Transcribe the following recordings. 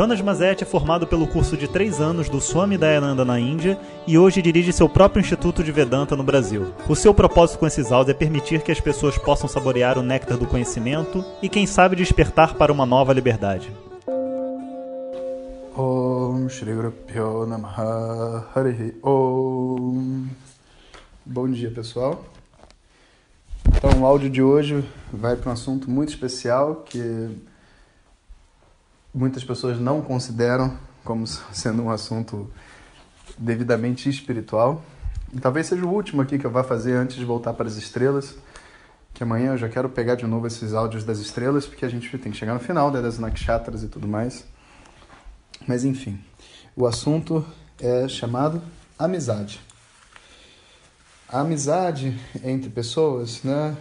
Jonas Mazet é formado pelo curso de três anos do Swami Dayananda na Índia e hoje dirige seu próprio Instituto de Vedanta no Brasil. O seu propósito com esses áudios é permitir que as pessoas possam saborear o néctar do conhecimento e, quem sabe, despertar para uma nova liberdade. Om Shri Om Bom dia, pessoal. Então, o áudio de hoje vai para um assunto muito especial que muitas pessoas não consideram como sendo um assunto devidamente espiritual. E talvez seja o último aqui que eu vá fazer antes de voltar para as estrelas, que amanhã eu já quero pegar de novo esses áudios das estrelas, porque a gente tem que chegar no final né, das nakshatras e tudo mais. Mas enfim, o assunto é chamado amizade. A amizade entre pessoas, né,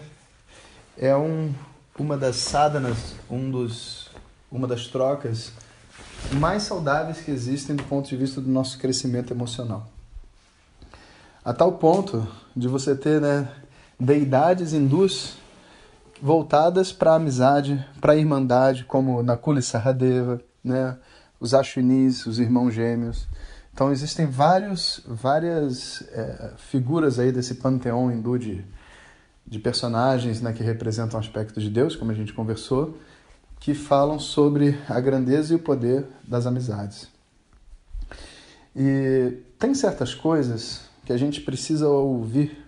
é um, uma das sadhanas, um dos, uma das trocas mais saudáveis que existem do ponto de vista do nosso crescimento emocional. A tal ponto de você ter né, deidades hindus voltadas para a amizade, para a irmandade, como Nakuli Sahadeva, né, os Ashwinis, os irmãos gêmeos. Então existem vários, várias é, figuras aí desse panteão hindu de, de personagens né, que representam aspectos de Deus, como a gente conversou, que falam sobre a grandeza e o poder das amizades. E tem certas coisas que a gente precisa ouvir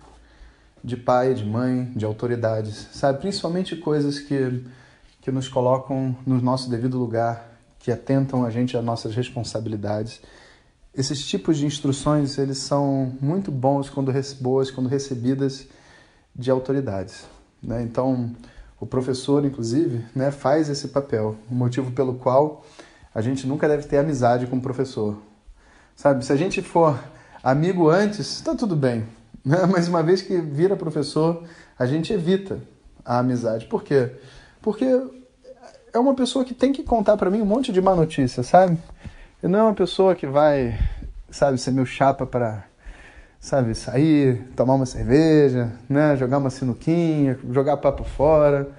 de pai, de mãe, de autoridades, sabe? Principalmente coisas que, que nos colocam no nosso devido lugar, que atentam a gente às nossas responsabilidades esses tipos de instruções eles são muito bons quando boas quando recebidas de autoridades. Né? Então, o professor, inclusive, né, faz esse papel, o motivo pelo qual a gente nunca deve ter amizade com o professor. Sabe, se a gente for amigo antes, está tudo bem. Né? Mas uma vez que vira professor, a gente evita a amizade. Por quê? Porque é uma pessoa que tem que contar para mim um monte de má notícia, sabe? Ele não é uma pessoa que vai, sabe, ser meu chapa para, sabe, sair, tomar uma cerveja, né, jogar uma sinuquinha, jogar papo fora.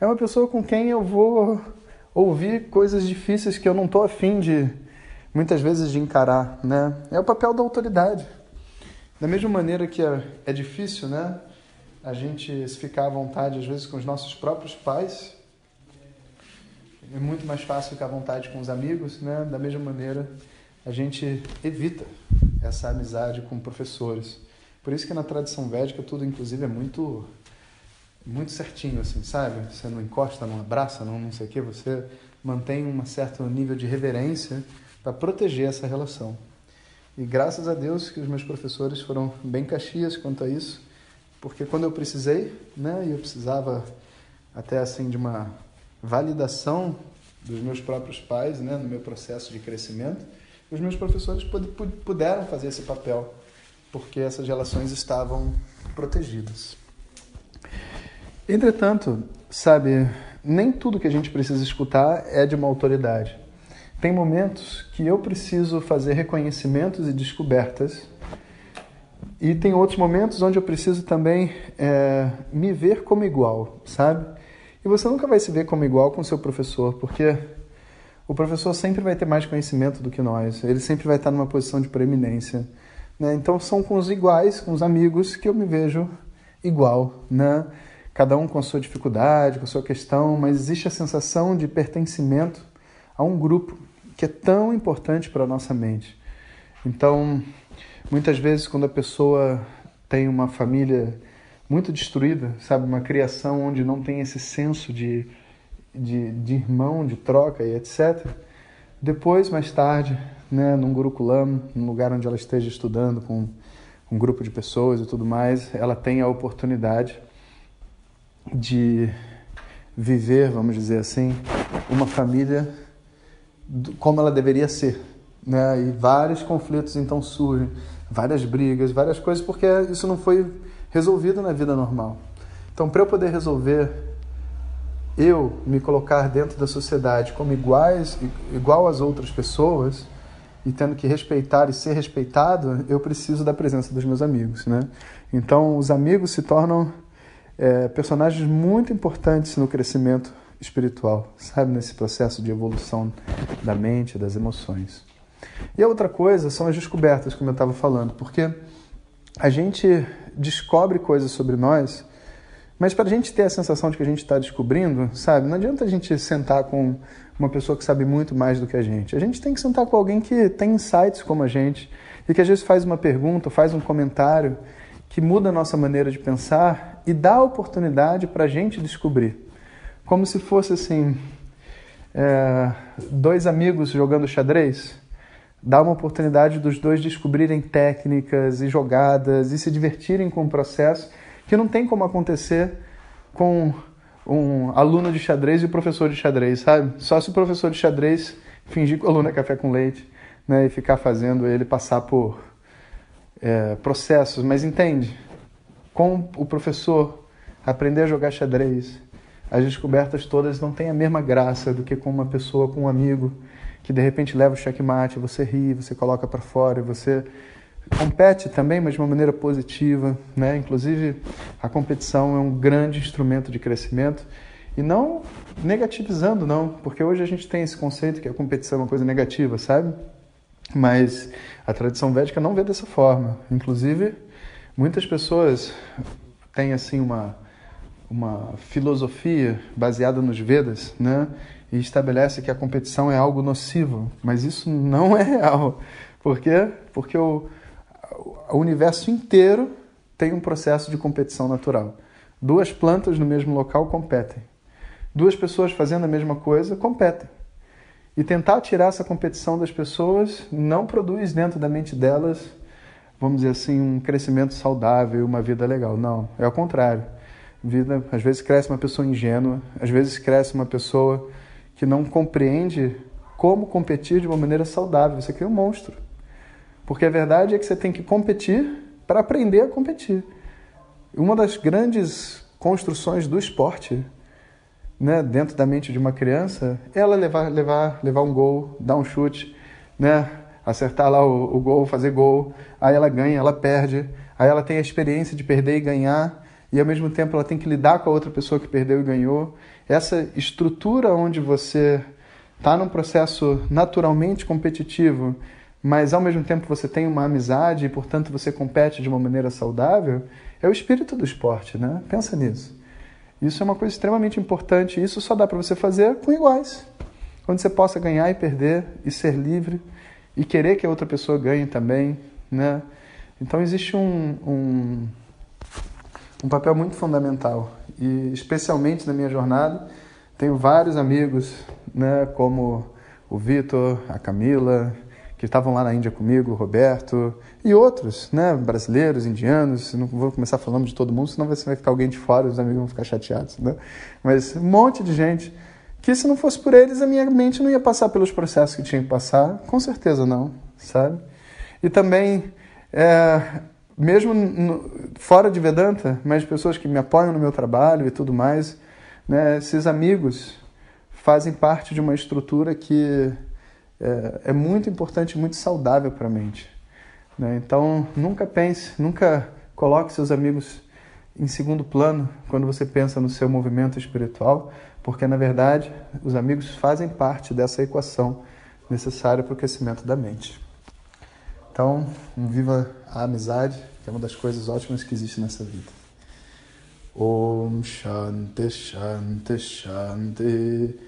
É uma pessoa com quem eu vou ouvir coisas difíceis que eu não estou afim de, muitas vezes, de encarar, né? É o papel da autoridade. Da mesma maneira que é, é difícil, né, a gente ficar à vontade, às vezes, com os nossos próprios pais, é muito mais fácil ficar à vontade com os amigos, né? Da mesma maneira, a gente evita essa amizade com professores. Por isso que na tradição védica tudo, inclusive, é muito muito certinho, assim, sabe? Você não encosta, não abraça, não, não sei o que, você mantém um certo nível de reverência para proteger essa relação. E graças a Deus que os meus professores foram bem caxias quanto a isso, porque quando eu precisei, né, e eu precisava até assim de uma validação dos meus próprios pais, né, no meu processo de crescimento, os meus professores puderam fazer esse papel, porque essas relações estavam protegidas. Entretanto, sabe, nem tudo que a gente precisa escutar é de uma autoridade. Tem momentos que eu preciso fazer reconhecimentos e descobertas, e tem outros momentos onde eu preciso também é, me ver como igual, sabe? E você nunca vai se ver como igual com seu professor, porque o professor sempre vai ter mais conhecimento do que nós, ele sempre vai estar numa posição de preeminência. Né? Então são com os iguais, com os amigos, que eu me vejo igual. Né? Cada um com a sua dificuldade, com a sua questão, mas existe a sensação de pertencimento a um grupo que é tão importante para a nossa mente. Então, muitas vezes, quando a pessoa tem uma família muito destruída, sabe? Uma criação onde não tem esse senso de, de, de irmão, de troca e etc. Depois, mais tarde, né, num Gurukulam, num lugar onde ela esteja estudando com um grupo de pessoas e tudo mais, ela tem a oportunidade de viver, vamos dizer assim, uma família como ela deveria ser. Né? E vários conflitos então surgem, várias brigas, várias coisas, porque isso não foi resolvido na vida normal. Então, para eu poder resolver eu me colocar dentro da sociedade como iguais, igual às outras pessoas e tendo que respeitar e ser respeitado, eu preciso da presença dos meus amigos, né? Então, os amigos se tornam é, personagens muito importantes no crescimento espiritual, sabe, nesse processo de evolução da mente, das emoções. E a outra coisa são as descobertas, como eu estava falando, porque a gente descobre coisas sobre nós, mas para a gente ter a sensação de que a gente está descobrindo, sabe, não adianta a gente sentar com uma pessoa que sabe muito mais do que a gente. A gente tem que sentar com alguém que tem insights como a gente e que às vezes faz uma pergunta, faz um comentário que muda a nossa maneira de pensar e dá a oportunidade para a gente descobrir. Como se fosse assim, é, dois amigos jogando xadrez dá uma oportunidade dos dois descobrirem técnicas e jogadas e se divertirem com o processo que não tem como acontecer com um aluno de xadrez e o professor de xadrez, sabe? Só se o professor de xadrez fingir que o aluno é café com leite né, e ficar fazendo ele passar por é, processos. Mas entende? Com o professor aprender a jogar xadrez, as descobertas todas não têm a mesma graça do que com uma pessoa, com um amigo que de repente leva o checkmate, você ri, você coloca para fora, você compete também, mas de uma maneira positiva, né? Inclusive, a competição é um grande instrumento de crescimento e não negativizando não, porque hoje a gente tem esse conceito que a competição é uma coisa negativa, sabe? Mas a tradição védica não vê dessa forma. Inclusive, muitas pessoas têm assim uma uma filosofia baseada nos Vedas, né? e estabelece que a competição é algo nocivo, mas isso não é real. Por quê? Porque o, o universo inteiro tem um processo de competição natural. Duas plantas no mesmo local competem. Duas pessoas fazendo a mesma coisa competem. E tentar tirar essa competição das pessoas não produz dentro da mente delas, vamos dizer assim, um crescimento saudável, uma vida legal. Não, é o contrário. Vida, às vezes cresce uma pessoa ingênua, às vezes cresce uma pessoa que não compreende como competir de uma maneira saudável. Você cria um monstro. Porque a verdade é que você tem que competir para aprender a competir. Uma das grandes construções do esporte, né, dentro da mente de uma criança, é ela levar, levar, levar um gol, dar um chute, né, acertar lá o, o gol, fazer gol, aí ela ganha, ela perde, aí ela tem a experiência de perder e ganhar, e ao mesmo tempo ela tem que lidar com a outra pessoa que perdeu e ganhou. Essa estrutura onde você está num processo naturalmente competitivo, mas ao mesmo tempo você tem uma amizade e, portanto, você compete de uma maneira saudável, é o espírito do esporte, né? Pensa nisso. Isso é uma coisa extremamente importante. Isso só dá para você fazer com iguais, onde você possa ganhar e perder e ser livre e querer que a outra pessoa ganhe também, né? Então existe um, um, um papel muito fundamental e especialmente na minha jornada tenho vários amigos, né, como o Vitor, a Camila, que estavam lá na Índia comigo, Roberto e outros, né, brasileiros, indianos. Não vou começar falando de todo mundo, senão vai ficar alguém de fora, os amigos vão ficar chateados, né? Mas um monte de gente que se não fosse por eles a minha mente não ia passar pelos processos que tinha que passar, com certeza não, sabe? E também é, mesmo no, fora de Vedanta, mas pessoas que me apoiam no meu trabalho e tudo mais, né, esses amigos fazem parte de uma estrutura que é, é muito importante, muito saudável para a mente. Né? Então, nunca pense, nunca coloque seus amigos em segundo plano quando você pensa no seu movimento espiritual, porque na verdade os amigos fazem parte dessa equação necessária para o crescimento da mente. Então, viva a amizade, que é uma das coisas ótimas que existe nessa vida. Om Shanti Shanti Shanti